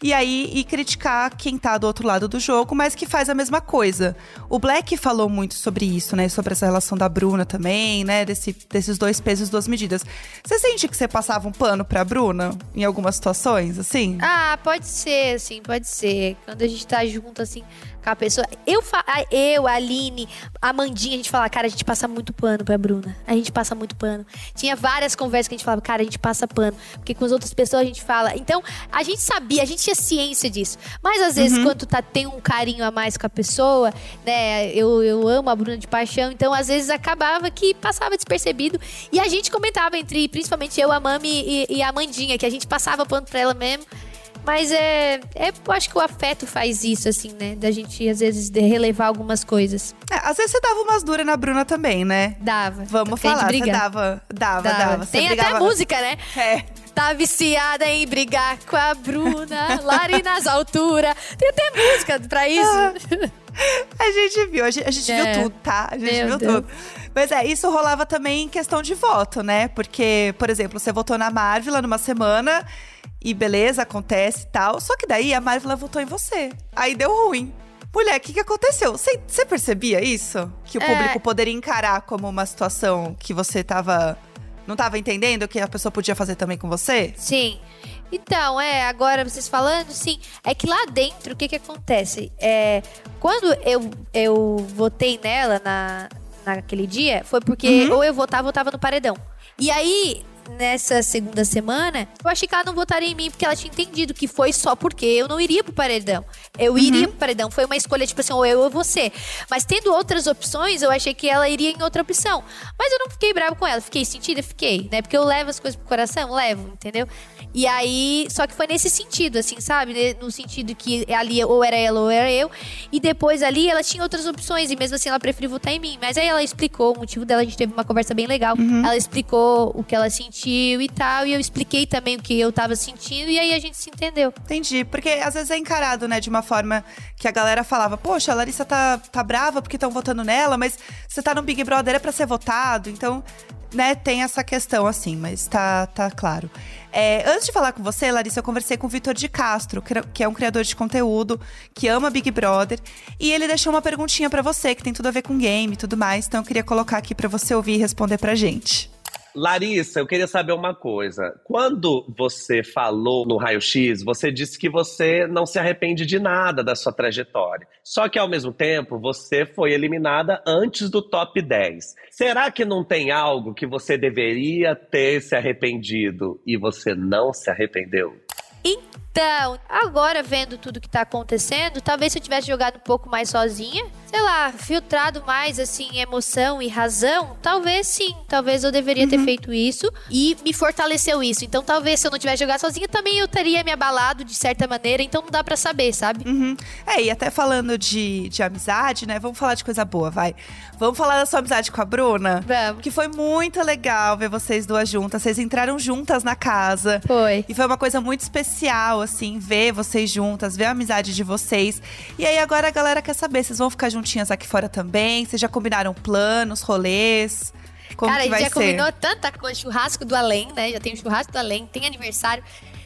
E aí, e criticar quem tá do outro lado do jogo, mas que faz a mesma coisa. O Black falou muito sobre isso, né? Sobre essa relação da Bruna também, né? Desse, desses dois pesos, duas medidas. Você sente que você passava um pano pra Bruna em algumas situações, assim? Ah, pode ser, assim, pode ser. Quando a gente tá junto, assim, com a pessoa. Eu, eu, a Aline, a Mandinha, a gente fala, cara, a gente passa muito pano pra Bruna. A gente passa muito pano. Tinha várias conversas que a gente falava, cara, a gente passa pano. Porque com as outras pessoas a gente fala. Então, a gente sabia, a gente tinha ciência disso. Mas às vezes, quando tá, tem um carinho a mais com a pessoa, né? Eu, eu amo a Bruna de paixão, então às vezes acabava que passava despercebido. E a gente comentava entre, principalmente eu, a Mami e, e a Mandinha, que a gente passava pano pra ela mesmo. Mas é, é. Eu acho que o afeto faz isso, assim, né? Da gente, às vezes, relevar algumas coisas. É, às vezes você dava umas duras na Bruna também, né? Dava. Vamos Tem falar, você dava, dava, dava. Você Tem brigava... até música, né? É. Tá viciada em brigar com a Bruna, Lari nas alturas. Tem até música pra isso. A gente viu, a gente, a gente É. viu tudo, tá? A gente Meu viu Deus. tudo. Mas é, isso rolava também em questão de voto, né? Porque, por exemplo, você votou na Marvel numa semana e beleza, acontece e tal. Só que daí a Marvel votou em você. Aí deu ruim. Mulher, o que, que aconteceu? Você percebia isso? Que o É. público poderia encarar como uma situação que você tava. Não tava entendendo que a pessoa podia fazer também com você? Sim. Então, é, agora vocês falando, sim, é que lá dentro, o que que acontece? É, quando eu, eu votei nela na, naquele dia, foi porque ou eu votava ou tava no paredão. E aí, nessa segunda semana, eu achei que ela não votaria em mim, porque ela tinha entendido que foi só porque eu não iria pro paredão. Eu iria pro paredão, foi uma escolha, tipo assim, ou eu ou você. Mas tendo outras opções, eu achei que ela iria em outra opção. Mas eu não fiquei brava com ela, fiquei sentida, fiquei, né? Porque eu levo as coisas pro coração, levo, entendeu? E aí, só que foi nesse sentido, assim, sabe? No sentido que ali ou era ela ou era eu. E depois ali ela tinha outras opções e mesmo assim ela preferiu votar em mim. Mas aí ela explicou o motivo dela, a gente teve uma conversa bem legal. Ela explicou o que ela sentiu e tal. E eu expliquei também o que eu tava sentindo e aí a gente se entendeu. Entendi. Porque às vezes é encarado, né, de uma forma que a galera falava: Poxa, a Larissa tá, tá brava porque estão votando nela, mas você tá no Big Brother é pra ser votado. Então, né, tem essa questão, assim, mas tá, tá claro. É, antes de falar com você, Larissa, eu conversei com o Vitor de Castro, que é- um criador de conteúdo, que ama Big Brother. E ele deixou uma perguntinha pra você, que tem tudo a ver com game e tudo mais. Então eu queria colocar aqui pra você ouvir e responder pra gente. Larissa, eu queria saber uma coisa. Quando você falou no Raio X, você disse que você não se arrepende de nada da sua trajetória. Só que, ao mesmo tempo, você foi eliminada antes do top 10. Será que não tem algo que você deveria ter se arrependido e você não se arrependeu? Então, agora vendo tudo que tá acontecendo, talvez se eu tivesse jogado um pouco mais sozinha, sei lá, filtrado mais assim emoção e razão, talvez sim, talvez eu deveria ter feito isso e me fortaleceu isso. Então, talvez se eu não tivesse jogado sozinha, também eu teria me abalado de certa maneira, então não dá pra saber, sabe? Uhum. É, e até falando de, de amizade, né? Vamos falar de coisa boa, vai. Vamos falar da sua amizade com a Bruna? Vamos. Que foi muito legal ver vocês duas juntas. Vocês entraram juntas na casa. Foi. E foi uma coisa muito especial, assim, ver vocês juntas, ver a amizade de vocês. E aí agora a galera quer saber, vocês vão ficar juntinhas aqui fora também? Vocês já combinaram planos, rolês? Como Cara, que a vai gente já ser? combinou tanta coisa, churrasco do além, né? Já tem o churrasco do além, tem aniversário.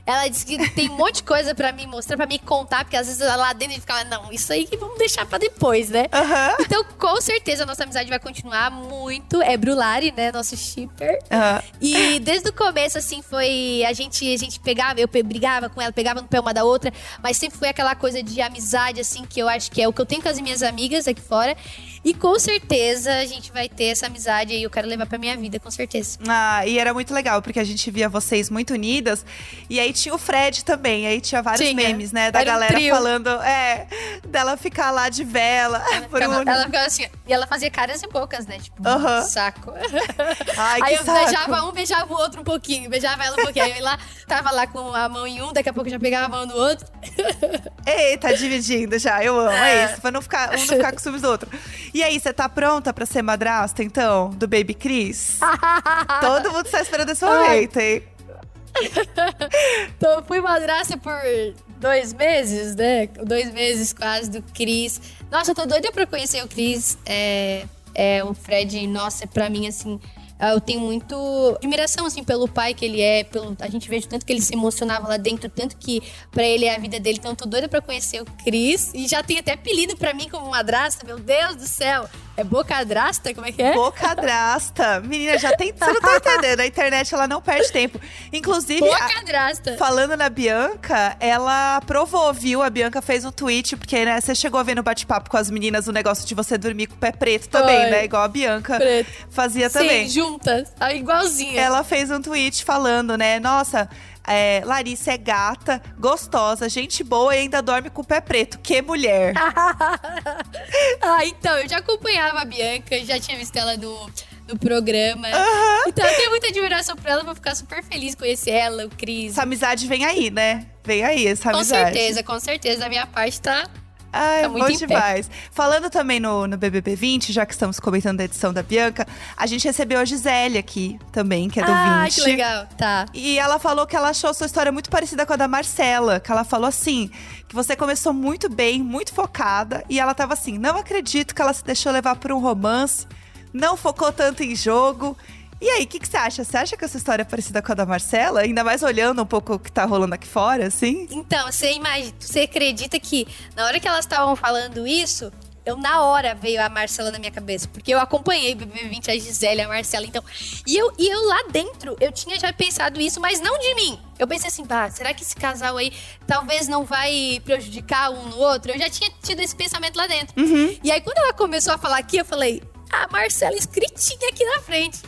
Ela disse que tem um monte de coisa pra me mostrar, pra me contar, porque às vezes lá dentro ficava, não, isso aí que vamos deixar pra depois, né? Aham. Então, com certeza, a nossa amizade vai continuar muito. É Brulari, né? Nosso shipper. Aham. E desde o começo, assim, foi. A gente, a gente pegava, eu brigava com ela, pegava no pé uma da outra, mas sempre foi aquela coisa de amizade, assim, que eu acho que é o que eu tenho com as minhas amigas aqui fora. E com certeza a gente vai ter essa amizade aí, eu quero levar pra minha vida, com certeza. Ah, e era muito legal, porque a gente via vocês muito unidas. E aí tinha o Fred também, aí tinha vários Tinha. memes, né? Da Era um galera trio. falando, é, dela ficar lá de vela. Ela ficava, Bruno. ela ficava assim, e ela fazia caras e bocas, né? Tipo, saco. Ai, aí eu saco. beijava um, beijava o outro um pouquinho, beijava ela um pouquinho. Aí eu lá, tava lá com a mão em um, daqui a pouco já pegava a mão do outro. Eita, dividindo já, eu amo, é, É. isso, pra não ficar, um não ficar com ciúmes do outro. E aí, você tá pronta pra ser madrasta, então, do Baby Chris? Todo mundo tá esperando esse momento, hein? Então eu fui madrasta por dois meses, né? Dois meses quase do Cris. Nossa, eu tô doida pra conhecer o Cris. É, é, o Fred, nossa, pra mim, assim, eu tenho muito admiração, assim, pelo pai que ele é. Pelo, a gente vê tanto que ele se emocionava lá dentro, tanto que pra ele é a vida dele. Então eu tô doida pra conhecer o Cris. E já tem até apelido pra mim como madrasta. Meu Deus do céu. É bocadrasta? Como é que é? Bocadrasta. Menina, já tem. Você não tá entendendo. A internet, ela não perde tempo. Inclusive. a- Bocadrasta. Falando na Bianca, ela provou, viu? A Bianca fez um tweet, porque, né, você chegou a ver no bate-papo com as meninas o negócio de você dormir com o pé preto também, né? Igual a Bianca Preto. fazia Sim, também. juntas. Ah, Igualzinha. Ela fez um tweet falando, né? Nossa, é, Larissa é gata, gostosa, gente boa e ainda dorme com o pé preto. Que mulher. ah, então, eu já acompanhava a Bianca, já tinha visto ela no, no programa. Então eu tenho muita admiração por ela, vou ficar super feliz com conhecer ela, o Cris. Essa amizade vem aí, né? Vem aí essa Com amizade. certeza, com certeza. Da minha parte tá. Ai, Tá muito bom demais. Falando também no, no BBB 20, já que estamos comentando da edição da Bianca, a gente recebeu a Gisele aqui também, que é do ah, 20. que legal. Tá. E ela falou que ela achou sua história muito parecida com a da Marcela. Que ela falou assim: que você começou muito bem, muito focada. E ela tava assim: não acredito que ela se deixou levar por um romance, não focou tanto em jogo. E aí, o que, que você acha? Você acha que essa história é parecida com a da Marcela? Ainda mais olhando um pouco o que tá rolando aqui fora, assim? Então, você imagina, você acredita que na hora que elas estavam falando isso, eu na hora veio a Marcela na minha cabeça, porque eu acompanhei o BB20, a Gisele, a Marcela, então. E eu, e eu lá dentro, eu tinha já pensado isso, mas não de mim. Eu pensei assim, pá, será que esse casal aí talvez não vai prejudicar um no outro? Eu já tinha tido esse pensamento lá dentro. E aí, quando ela começou a falar aqui, eu falei, a Marcela escritinha aqui na frente.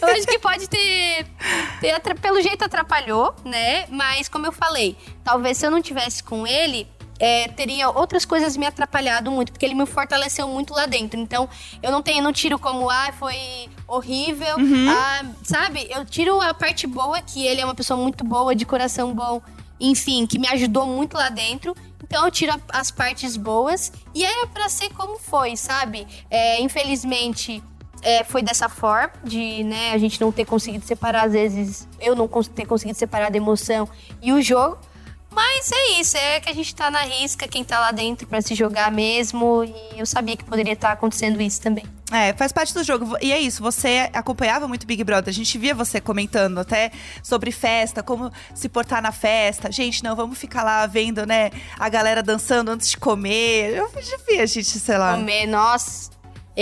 eu acho que pode ter, ter pelo jeito atrapalhou, né? Mas como eu falei, talvez se eu não tivesse com ele, é, teria outras coisas me atrapalhado muito, porque ele me fortaleceu muito lá dentro. Então, eu não tenho, não tiro como, ah, foi horrível, ah, sabe? Eu tiro a parte boa, que ele é uma pessoa muito boa, de coração bom, enfim, que me ajudou muito lá dentro. Então eu tiro a- as partes boas e é pra ser como foi, sabe? É, infelizmente é, foi dessa forma, de né, a gente não ter conseguido separar, às vezes, eu não ter conseguido separar da emoção e o jogo. Mas é isso, é que a gente tá na risca, quem tá lá dentro pra se jogar mesmo. E eu sabia que poderia estar acontecendo isso também. É, faz parte do jogo. E é isso, você acompanhava muito Big Brother. A gente via você comentando até sobre festa, como se portar na festa. Gente, não, vamos ficar lá vendo, né, a galera dançando antes de comer. Eu já vi a gente, sei lá. Comer, nossa.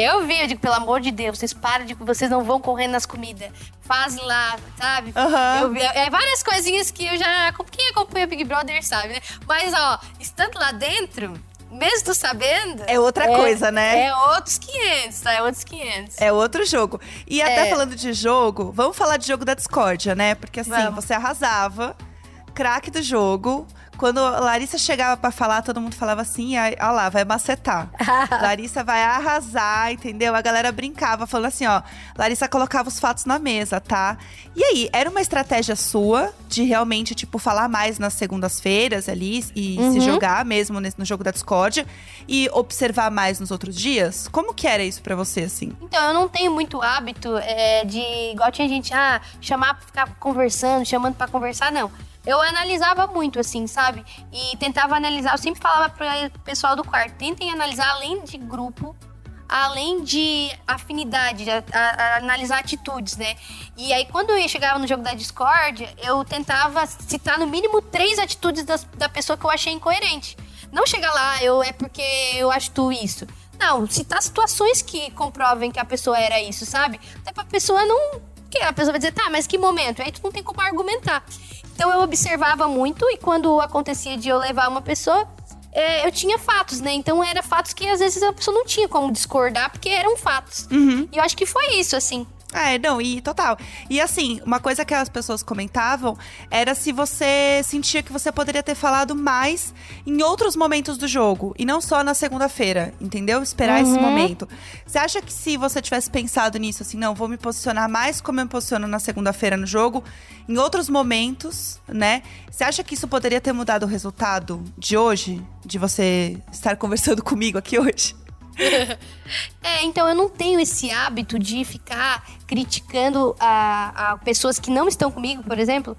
Eu vi, eu digo, pelo amor de Deus, vocês param de. Vocês não vão correndo nas comidas. Fazem lá, sabe? Aham. Eu vi. É várias coisinhas que eu já. Quem acompanha Big Brother sabe, né? Mas, ó, estando lá dentro, mesmo tu sabendo. É outra coisa, né? É outros 500, tá? É outros 500. É outro jogo. E até É. falando de jogo, vamos falar de jogo da discórdia, né? Porque assim, Vamos. você arrasava, craque do jogo. Quando a Larissa chegava pra falar, todo mundo falava assim: "Ai, ó lá, vai macetar. Larissa vai arrasar, entendeu? A galera brincava, falando assim: ó, Larissa colocava os fatos na mesa, tá? E aí, era uma estratégia sua de realmente, tipo, falar mais nas segundas-feiras ali e se Uhum. jogar mesmo no jogo da discórdia e observar mais nos outros dias? Como que era isso pra você, assim? Então, eu não tenho muito hábito é, de. Igual tinha gente, ah, chamar pra ficar conversando, chamando pra conversar, não. Eu analisava muito, assim, sabe? E tentava analisar. Eu sempre falava para o pessoal do quarto: tentem analisar além de grupo, além de afinidade, a- a- a analisar atitudes, né? E aí, quando eu chegava no jogo da discórdia, eu tentava citar no mínimo três atitudes das- da pessoa que eu achei incoerente. Não chegar lá, eu é porque eu acho tu isso. Não, citar situações que comprovem que a pessoa era isso, sabe? Até pra pessoa não. Que a pessoa vai dizer, tá, mas que momento? Aí tu não tem como argumentar. Então eu observava muito e quando acontecia de eu levar uma pessoa, é, eu tinha fatos, né? Então era fatos que às vezes a pessoa não tinha como discordar, porque eram fatos. Uhum. E eu acho que foi isso, assim. É, não, e total. E assim, uma coisa que as pessoas comentavam era se você sentia que você poderia ter falado mais em outros momentos do jogo. E não só na segunda-feira, entendeu? Esperar esse Uhum. momento. Você acha que se você tivesse pensado nisso, assim, não, vou me posicionar mais como eu me posiciono na segunda-feira no jogo, em outros momentos, né? Você acha que isso poderia ter mudado o resultado de hoje? De você estar conversando comigo aqui hoje? É, então eu não tenho esse hábito de ficar criticando a, a pessoas que não estão comigo, por exemplo,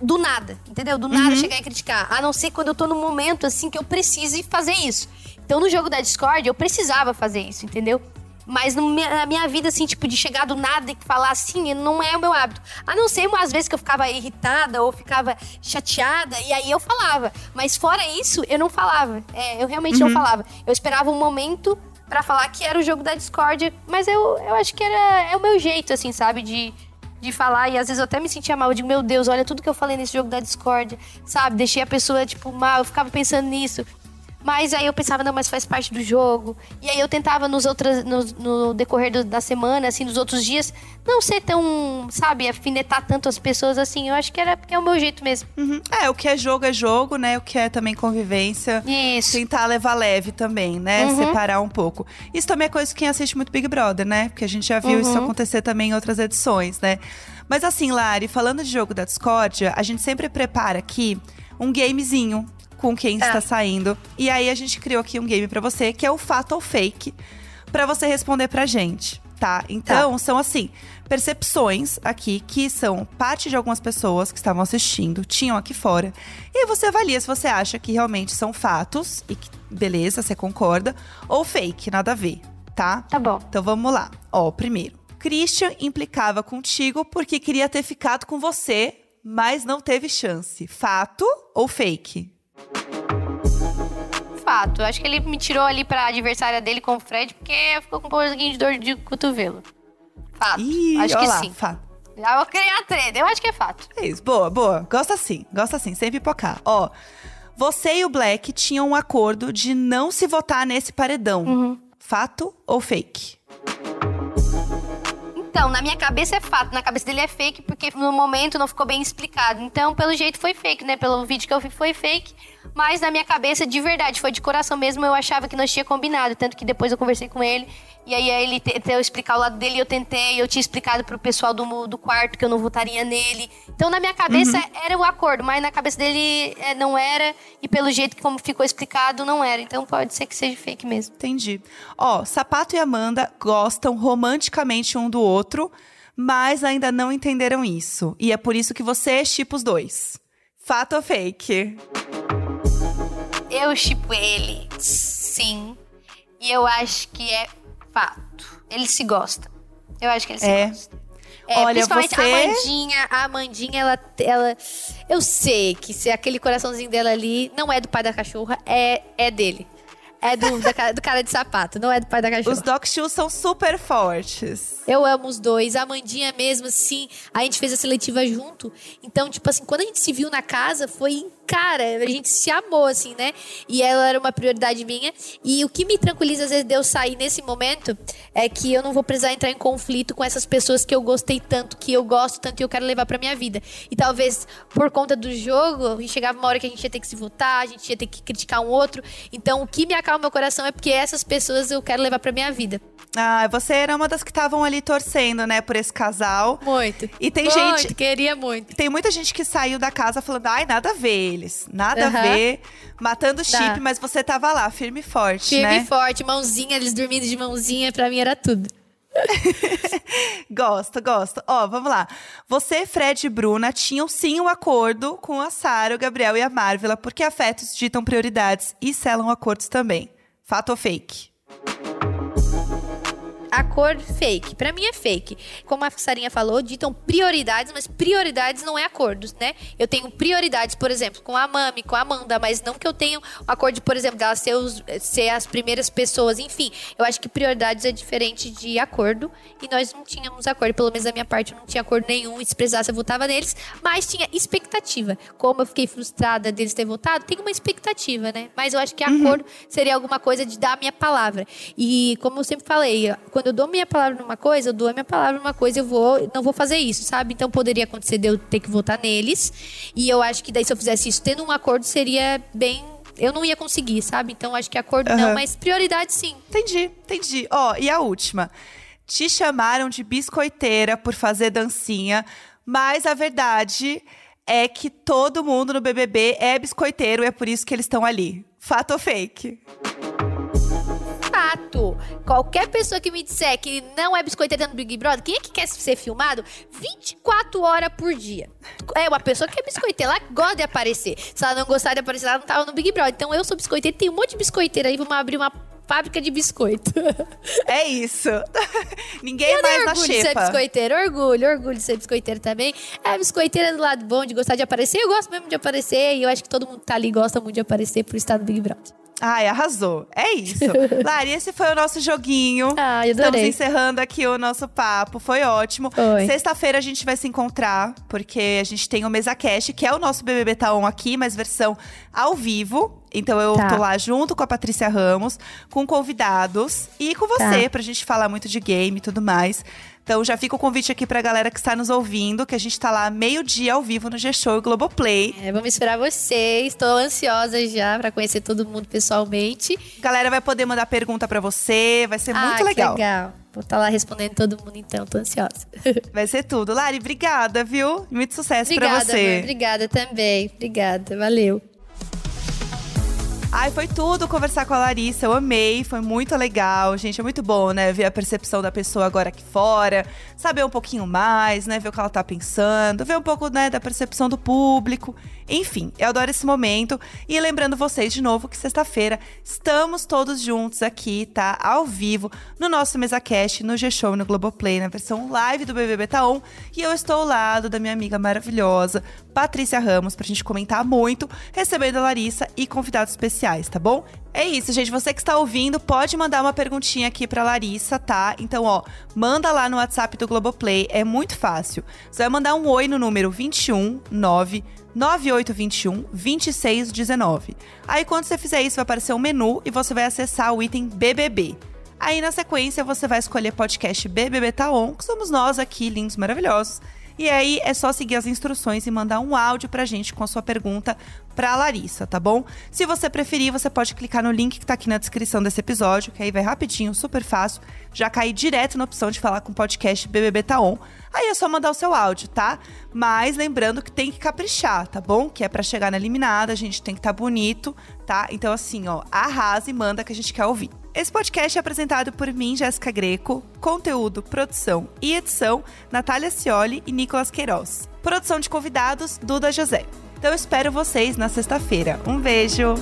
do nada, entendeu? Do nada chegar e criticar. A não ser quando eu tô num momento assim que eu precise fazer isso. Então no jogo da Discord eu precisava fazer isso, entendeu? Mas no na minha vida, assim, tipo, de chegar do nada e falar assim, não é o meu hábito. A não ser umas vezes que eu ficava irritada ou ficava chateada, e aí eu falava. Mas fora isso, eu não falava. É, eu realmente não falava. Eu esperava um momento pra falar que era o jogo da Discord, mas eu, eu acho que era é o meu jeito, assim, sabe? De, de falar, e às vezes eu até me sentia mal. Eu digo, meu Deus, olha tudo que eu falei nesse jogo da Discord, sabe? Deixei a pessoa, tipo, mal, eu ficava pensando nisso. Mas aí eu pensava, não, mas faz parte do jogo. E aí eu tentava nos outras, no, no decorrer do- da semana, assim, nos outros dias, não ser tão, sabe, afinetar tanto as pessoas assim. Eu acho que era porque é o meu jeito mesmo. Uhum. É, o que é jogo é jogo, né? O que é também convivência. Isso. Tentar levar leve também, né? Uhum. Separar um pouco. Isso também é coisa que quem assiste muito Big Brother, né? Porque a gente já viu isso Uhum. acontecer também em outras edições, né? Mas assim, Lari, falando de jogo da discórdia, a gente sempre prepara aqui um gamezinho com quem Tá. está saindo. E aí a gente criou aqui um game pra você, que é o fato ou fake, pra você responder pra gente, tá? Então, são assim, percepções aqui que são parte de algumas pessoas que estavam assistindo, tinham aqui fora. E aí você avalia se você acha que realmente são fatos e que beleza, você concorda, ou fake, nada a ver, tá? Tá bom. Então vamos lá. Ó, primeiro. Christian implicava contigo porque queria ter ficado com você, mas não teve chance. Fato ou fake? Fato. Acho que ele me tirou ali pra adversária dele com o Fred, porque ficou com um pouquinho de dor de cotovelo. Fato. Ih, acho que lá, sim. fato. Já vou criar treta. Eu acho que é fato. É isso, boa, boa. Gosta assim, gosta assim, sem pipocar. Ó, você e o Black tinham um acordo de não se votar nesse paredão. Uhum. Fato ou fake? Então, na minha cabeça é fato, na cabeça dele é fake, porque no momento não ficou bem explicado. Então, pelo jeito foi fake, né? Pelo vídeo que eu vi foi fake. Mas na minha cabeça, de verdade, foi de coração mesmo, eu achava que nós tinha combinado. Tanto que depois eu conversei com ele, e aí ele tentou explicar o lado dele, eu tentei, eu tinha explicado pro pessoal do, do quarto que eu não votaria nele. Então, na minha cabeça era o acordo, mas na cabeça dele é, não era, e pelo jeito como ficou explicado, não era. Então pode ser que seja fake mesmo. Entendi. Ó, Sapato e Amanda gostam romanticamente um do outro, mas ainda não entenderam isso. E é por isso que você chipa os dois. Fato ou fake? Eu chipo ele, sim. E eu acho que é fato. Eles se gostam. Eu acho que eles É. se gostam. É, Olha, principalmente você- a Amandinha, a Amandinha, ela, ela. Eu sei que se aquele coraçãozinho dela ali não é do pai da cachorra, é, é dele. É do, da cara- do cara de sapato, não é do pai da cachorra. Os Doc Shoes são super fortes. Eu amo os dois. A Amandinha mesmo, assim, a gente fez a seletiva junto. Então, tipo assim, quando a gente se viu na casa, foi, cara, a gente se amou, assim, né? E ela era uma prioridade minha. E o que me tranquiliza, às vezes, de eu sair nesse momento, é que eu não vou precisar entrar em conflito com essas pessoas que eu gostei tanto, que eu gosto tanto e eu quero levar pra minha vida. E talvez, por conta do jogo, chegava uma hora que a gente ia ter que se votar, a gente ia ter que criticar um outro. Então, o que me acalma meu coração é porque essas pessoas eu quero levar pra minha vida. Ah, você era uma das que estavam ali torcendo, né, por esse casal. Muito. E tem muito, gente- queria muito. Tem muita gente que saiu da casa falando, ai, nada a ver eles. Nada a Aham. ver. Matando chip, Tá. mas você tava lá, firme e forte, Firme né? e forte, mãozinha, eles dormindo de mãozinha, pra mim era tudo. Gosto, gosto. Ó, vamos lá. Você, Fred e Bruna tinham sim um acordo com a Sara, o Gabriel e a Marvela, porque afetos ditam prioridades e selam acordos também. Fato ou fake? Acordo fake. Pra mim é fake. Como a Sarinha falou, ditam prioridades, mas prioridades não é acordos, né? Eu tenho prioridades, por exemplo, com a Mami, com a Amanda, mas não que eu tenha um acordo, por exemplo, delas ser, os, ser as primeiras pessoas. Enfim, eu acho que prioridades é diferente de acordo. E nós não tínhamos acordo, pelo menos da minha parte, eu não tinha acordo nenhum. E se precisasse, eu votava neles, mas tinha expectativa. Como eu fiquei frustrada deles ter votado, tem uma expectativa, né? Mas eu acho que Uhum. acordo seria alguma coisa de dar a minha palavra. E como eu sempre falei, quando eu dou minha palavra numa coisa, eu dou a minha palavra numa coisa, eu vou, não vou fazer isso, sabe? Então poderia acontecer de eu ter que votar neles. E eu acho que daí se eu fizesse isso tendo um acordo seria bem eu não ia conseguir, sabe? Então acho que acordo não, Aham. mas prioridade sim. Entendi, entendi. Ó, e a última. Te chamaram de biscoiteira por fazer dancinha, mas a verdade é que todo mundo no BBB é biscoiteiro e é por isso que eles estão ali. Fato ou fake? Fato. Qualquer pessoa que me disser que não é biscoiteira no Big Brother, quem é que quer ser filmado 24 horas por dia? É uma pessoa que é biscoiteira, ela gosta de aparecer. Se ela não gostar de aparecer, ela não tava no Big Brother. Então eu sou biscoiteira, tem um monte de biscoiteira aí, vamos abrir uma fábrica de biscoito. É isso. Ninguém Eu mais tenho na orgulho de ser biscoiteira, orgulho, orgulho de ser biscoiteira também. É biscoiteira do lado bom, de gostar de aparecer. Eu gosto mesmo de aparecer e eu acho que todo mundo que tá ali gosta muito de aparecer por estar no Big Brother. Ai, arrasou. É isso. Lari, esse foi o nosso joguinho. Ah, eu Estamos adorei. encerrando aqui o nosso papo. Foi ótimo. Sexta-feira a gente vai se encontrar, porque a gente tem o Mesa Cash, que é o nosso BBB Taon aqui, mas versão ao vivo. Então eu Tá. tô lá junto com a Patrícia Ramos, com convidados e com você, Tá. pra gente falar muito de game e tudo mais. Então já fica o convite aqui pra galera que está nos ouvindo, que a gente tá lá meio-dia ao vivo no G-Show e Globoplay. É, vamos esperar vocês. Tô ansiosa já pra conhecer todo mundo pessoalmente. Galera vai poder mandar pergunta pra você, vai ser ah, muito que legal. legal. Vou estar lá respondendo todo mundo então, tô ansiosa. Vai ser tudo. Lari, obrigada, viu? Muito sucesso pra obrigada, você. Mãe, obrigada também. Obrigada, valeu. Ai, foi tudo conversar com a Larissa. Eu amei, foi muito legal. Gente, é muito bom, né? Ver a percepção da pessoa agora aqui fora, saber um pouquinho mais, né? Ver o que ela tá pensando, ver um pouco, né, da percepção do público. Enfim, eu adoro esse momento. E lembrando vocês de novo que sexta-feira estamos todos juntos aqui, tá? Ao vivo, no nosso MesaCast, no G-Show, no Globoplay, na versão live do BBB Taon. E eu estou ao lado da minha amiga maravilhosa, Patrícia Ramos, pra gente comentar muito, recebendo a Larissa e convidados especiais, tá bom? É isso, gente. Você que está ouvindo, pode mandar uma perguntinha aqui pra Larissa, tá? Então, ó, manda lá no WhatsApp do Globoplay, é muito fácil. Você vai mandar um oi no número 21 9 9821 2619. Aí, quando você fizer isso, vai aparecer um menu e você vai acessar o item BBB. Aí, na sequência, você vai escolher podcast BBB Taon, que somos nós aqui, lindos, maravilhosos. E aí é só seguir as instruções e mandar um áudio pra gente com a sua pergunta pra Larissa, tá bom? Se você preferir, você pode clicar no link que tá aqui na descrição desse episódio, que aí vai rapidinho, super fácil, já cair direto na opção de falar com o podcast BBB Taon. Aí é só mandar o seu áudio, tá? Mas lembrando que tem que caprichar, tá bom? Que é pra chegar na eliminada, a gente tem que estar tá bonito, tá? Então assim, ó, arrasa e manda que a gente quer ouvir. Esse podcast é apresentado por mim, Jéssica Greco, conteúdo, produção e edição, Natália Cioli e Nicolas Queiroz. Produção de convidados, Duda José. Então eu espero vocês na sexta-feira. Um beijo!